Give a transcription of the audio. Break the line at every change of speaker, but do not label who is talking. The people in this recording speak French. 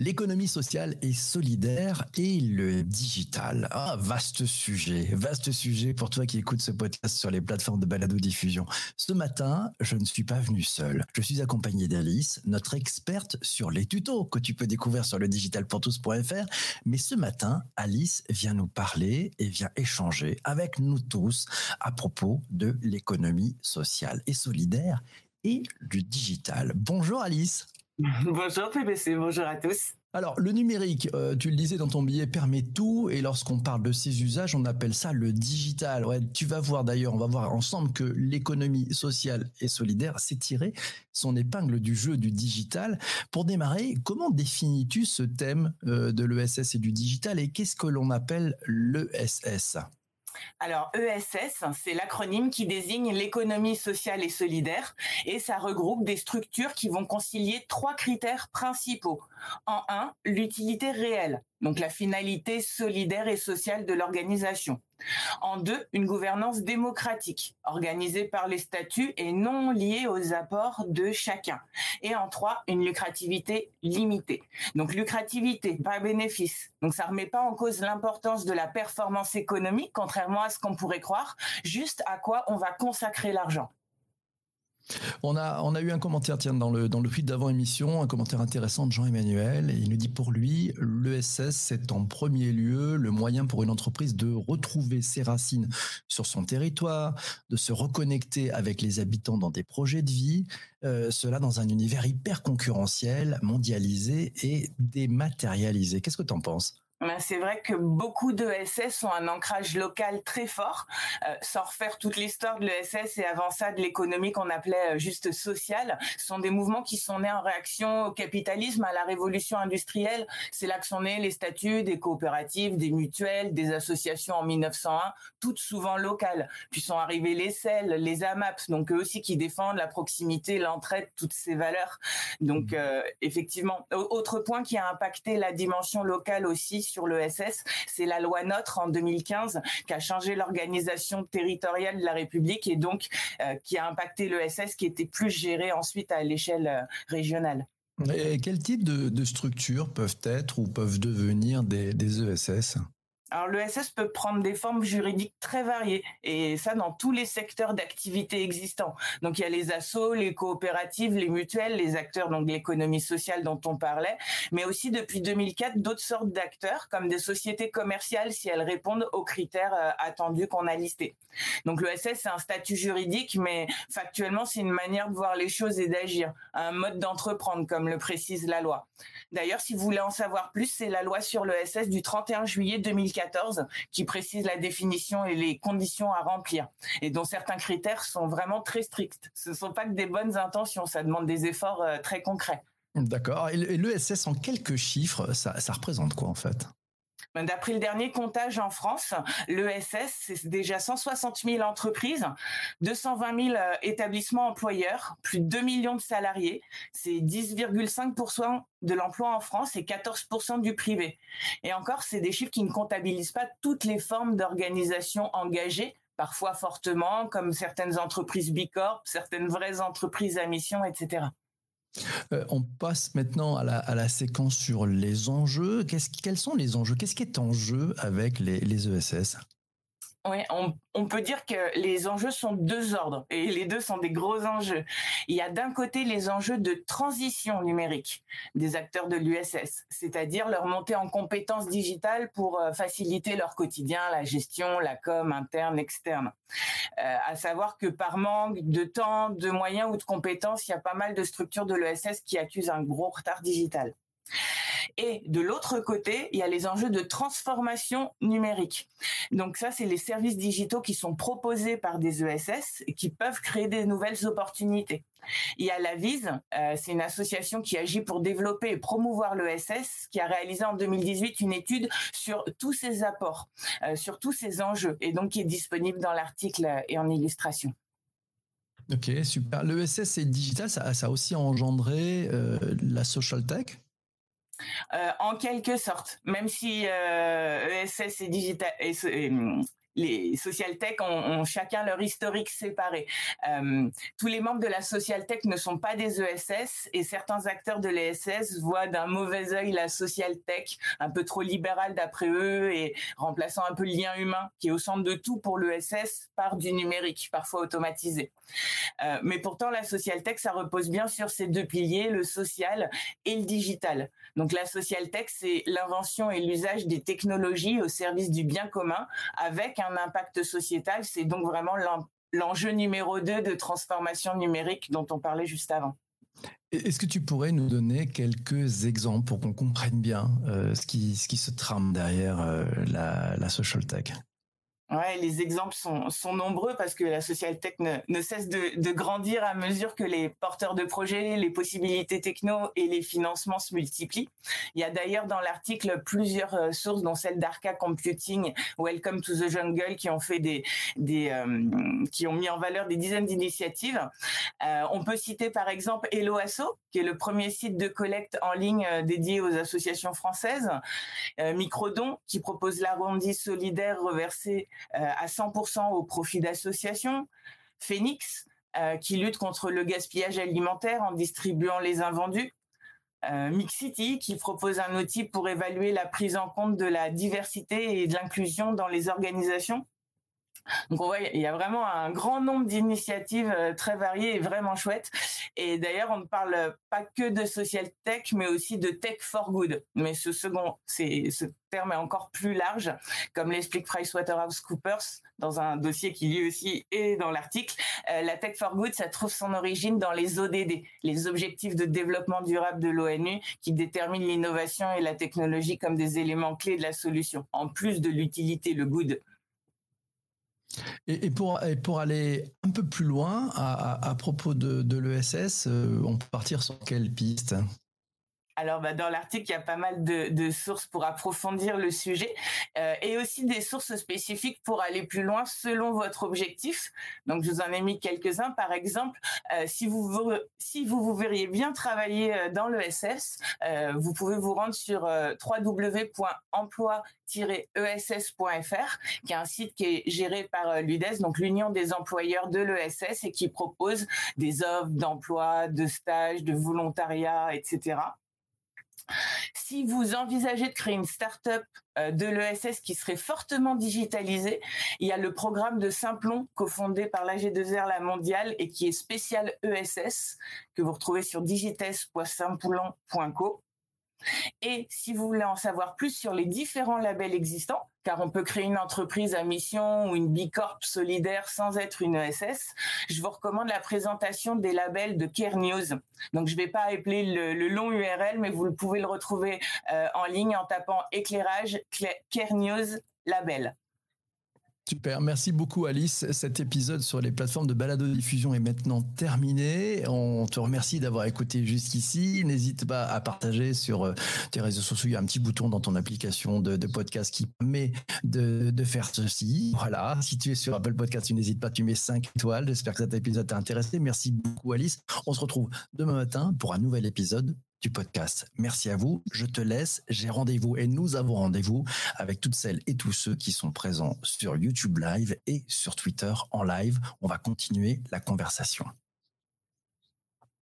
L'économie sociale et solidaire et le digital. Ah, vaste sujet, vaste sujet pour toi qui écoutes ce podcast sur les plateformes de balado-diffusion. Ce matin, je ne suis pas venu seul. Je suis accompagné d'Alice, notre experte sur les tutos que tu peux découvrir sur le digitalpourtous.fr. Mais ce matin, Alice vient nous parler et vient échanger avec nous tous à propos de l'économie sociale et solidaire et du digital. Bonjour Alice.
Bonjour PBC, bonjour à tous.
Alors, le numérique, euh, tu le disais dans ton billet, permet tout. Et lorsqu'on parle de ses usages, on appelle ça le digital. Tu vas voir d'ailleurs, on va voir ensemble que l'économie sociale et solidaire s'est tiré son épingle du jeu du digital. Pour démarrer, comment définis-tu ce thème euh, de l'ESS et du digital et qu'est-ce que l'on appelle l'ESS
alors ESS, c'est l'acronyme qui désigne l'économie sociale et solidaire et ça regroupe des structures qui vont concilier trois critères principaux. En un, l'utilité réelle, donc la finalité solidaire et sociale de l'organisation. En deux, une gouvernance démocratique, organisée par les statuts et non liée aux apports de chacun. Et en trois, une lucrativité limitée. Donc lucrativité, pas bénéfice. Donc ça remet pas en cause l'importance de la performance économique, contrairement à ce qu'on pourrait croire, juste à quoi on va consacrer l'argent.
On a, on a eu un commentaire, tiens, dans le, dans le d'avant émission, un commentaire intéressant de Jean-Emmanuel. Il nous dit pour lui, l'ESS, c'est en premier lieu le moyen pour une entreprise de retrouver ses racines sur son territoire, de se reconnecter avec les habitants dans des projets de vie, euh, cela dans un univers hyper concurrentiel, mondialisé et dématérialisé. Qu'est-ce que tu en penses?
C'est vrai que beaucoup de SS ont un ancrage local très fort, euh, sans refaire toute l'histoire de l'ESS et avant ça de l'économie qu'on appelait euh, juste sociale. Ce sont des mouvements qui sont nés en réaction au capitalisme, à la révolution industrielle. C'est là que sont nés les statuts des coopératives, des mutuelles, des associations en 1901, toutes souvent locales. Puis sont arrivés les CEL, les AMAP, donc eux aussi qui défendent la proximité, l'entraide, toutes ces valeurs. Donc mmh. euh, effectivement, autre point qui a impacté la dimension locale aussi sur l'ESS, c'est la loi NOTRe en 2015 qui a changé l'organisation territoriale de la République et donc euh, qui a impacté l'ESS qui était plus géré ensuite à l'échelle euh, régionale.
Quel type de, structures peuvent être ou peuvent devenir des, des ESS
alors l'ESS peut prendre des formes juridiques très variées et ça dans tous les secteurs d'activité existants. Donc il y a les assos, les coopératives, les mutuelles, les acteurs donc de l'économie sociale dont on parlait, mais aussi depuis 2004 d'autres sortes d'acteurs comme des sociétés commerciales si elles répondent aux critères euh, attendus qu'on a listés. Donc l'ESS c'est un statut juridique mais factuellement c'est une manière de voir les choses et d'agir, un mode d'entreprendre comme le précise la loi. D'ailleurs si vous voulez en savoir plus, c'est la loi sur l'ESS du 31 juillet 2004 qui précise la définition et les conditions à remplir et dont certains critères sont vraiment très stricts. Ce ne sont pas que des bonnes intentions, ça demande des efforts euh, très concrets.
D'accord. Et l'ESS, en quelques chiffres, ça, représente quoi en fait?
D'après le dernier comptage en France, l'ESS, c'est déjà 160 000 entreprises, 220 000 euh, établissements employeurs, plus de 2 millions de salariés. C'est 10,5% de l'emploi en France et 14% du privé. Et encore, c'est des chiffres qui ne comptabilisent pas toutes les formes d'organisation engagées parfois fortement, comme certaines entreprises Bicorp, certaines vraies entreprises à mission, etc.
Euh, on passe maintenant à la, séquence sur les enjeux. quels sont les enjeux? Qu'est-ce qui est en jeu avec les, les ESS
on, peut dire que les enjeux sont deux ordres et les deux sont des gros enjeux. Il y a d'un côté les enjeux de transition numérique des acteurs de l'USS, c'est-à-dire leur montée en compétences digitales pour euh, faciliter leur quotidien, la gestion, la com interne, externe. Euh, à savoir que par manque de temps, de moyens ou de compétences, il y a pas mal de structures de l'ESS qui accusent un gros retard digital. Et de l'autre côté, il y a les enjeux de transformation numérique. Donc ça, c'est les services digitaux qui sont proposés par des ESS et qui peuvent créer des nouvelles opportunités. Il y a la Vise, euh, c'est une association qui agit pour développer et promouvoir l'ESS, qui a réalisé en 2018 une étude sur tous ces apports, euh, sur tous ces enjeux, et donc qui est disponible dans l'article et en illustration.
Ok, super. L'ESS et digital, ça, a aussi engendré euh, la social tech?
Euh, en quelque sorte, même si euh, ESS et digital les social tech ont, chacun leur historique séparé. Euh, tous les membres de la social tech ne sont pas des ESS et certains acteurs de l'ESS voient d'un mauvais œil la social tech un peu trop libérale d'après eux et remplaçant un peu le lien humain qui est au centre de tout pour l'ESS par du numérique, parfois automatisé. Euh, mais pourtant, la social tech, ça repose bien sur ces deux piliers, le social et le digital. Donc la social tech, c'est l'invention et l'usage des technologies au service du bien commun avec un impact sociétal. C'est donc vraiment l'enjeu numéro 2 de transformation numérique dont on parlait juste avant.
Est-ce que tu pourrais nous donner quelques exemples pour qu'on comprenne bien euh, ce, qui, se trame derrière euh, la social tech?
Ouais, les exemples sont, sont nombreux parce que la social tech ne, ne cesse de, de, grandir à mesure que les porteurs de projets, les possibilités techno et les financements se multiplient. Il y a d'ailleurs dans l'article plusieurs euh, sources, dont celle d'Arca Computing, Welcome to the Jungle, qui ont fait des, des euh, qui ont mis en valeur des dizaines d'initiatives. Euh, on peut citer par exemple Helloasso, qui est le premier site de collecte en ligne euh, dédié aux associations françaises. Microdon, qui propose l'arrondi solidaire reversé à 100% au profit d'associations. Phoenix, euh, qui lutte contre le gaspillage alimentaire en distribuant les invendus. Euh, Mixity, qui propose un outil pour évaluer la prise en compte de la diversité et de l'inclusion dans les organisations. Donc on voit, il y a vraiment un grand nombre d'initiatives euh, très variées et vraiment chouettes. Et d'ailleurs, on ne parle pas que de social tech, mais aussi de tech for good. Mais ce second, c'est ce terme est encore plus large, comme l'explique PricewaterhouseCoopers dans un dossier qui lui aussi est dans l'article. Euh, la tech for good, ça trouve son origine dans les ODD, les objectifs de développement durable de l'ONU, qui déterminent l'innovation et la technologie comme des éléments clés de la solution, en plus de l'utilité, le good.
Et, pour, aller un peu plus loin à, propos de, de l'ESS, euh, on peut partir sur quelle piste?
Alors, bah, dans l'article, il y a pas mal de, sources pour approfondir le sujet euh, et aussi des sources spécifiques pour aller plus loin selon votre objectif. Donc, je vous en ai mis quelques-uns. Par exemple, euh, si vous vous, verriez bien travailler euh, dans le SS, vous pouvez vous rendre sur www.emploi-ess.fr, qui est un site qui est géré par l'UDES, donc l'Union des employeurs de l'ESS, et qui propose des offres d'emploi, de stages, de volontariat, etc. Si vous envisagez de créer une start-up euh, de l'ESS qui serait fortement digitalisée, il y a le programme de Simplon cofondé par l'AG2R La Mondiale et qui est spécial ESS que vous retrouvez sur digites.simplon.co. Et si vous voulez en savoir plus sur les différents labels existants, car on peut créer une entreprise à mission ou une bicorp solidaire sans être une ESS, je vous recommande la présentation des labels de Care News. Donc je ne vais pas appeler le, long URL, mais vous pouvez le retrouver euh, en ligne en tapant éclairage Care News label.
Super, merci beaucoup Alice. Cet épisode sur les plateformes de balado-diffusion est maintenant terminé. On te remercie d'avoir écouté jusqu'ici. N'hésite pas à partager sur euh, tes réseaux sociaux. Il y a un petit bouton dans ton application de, podcast qui permet de, de, faire ceci. Voilà, si tu es sur Apple Podcast, tu n'hésites pas, tu mets 5 étoiles. J'espère que cet épisode t'a intéressé. Merci beaucoup Alice. On se retrouve demain matin pour un nouvel épisode du podcast. Merci à vous. Je te laisse. J'ai rendez-vous et nous avons rendez-vous avec toutes celles et tous ceux qui sont présents sur YouTube Live et sur Twitter en live. On va continuer la conversation.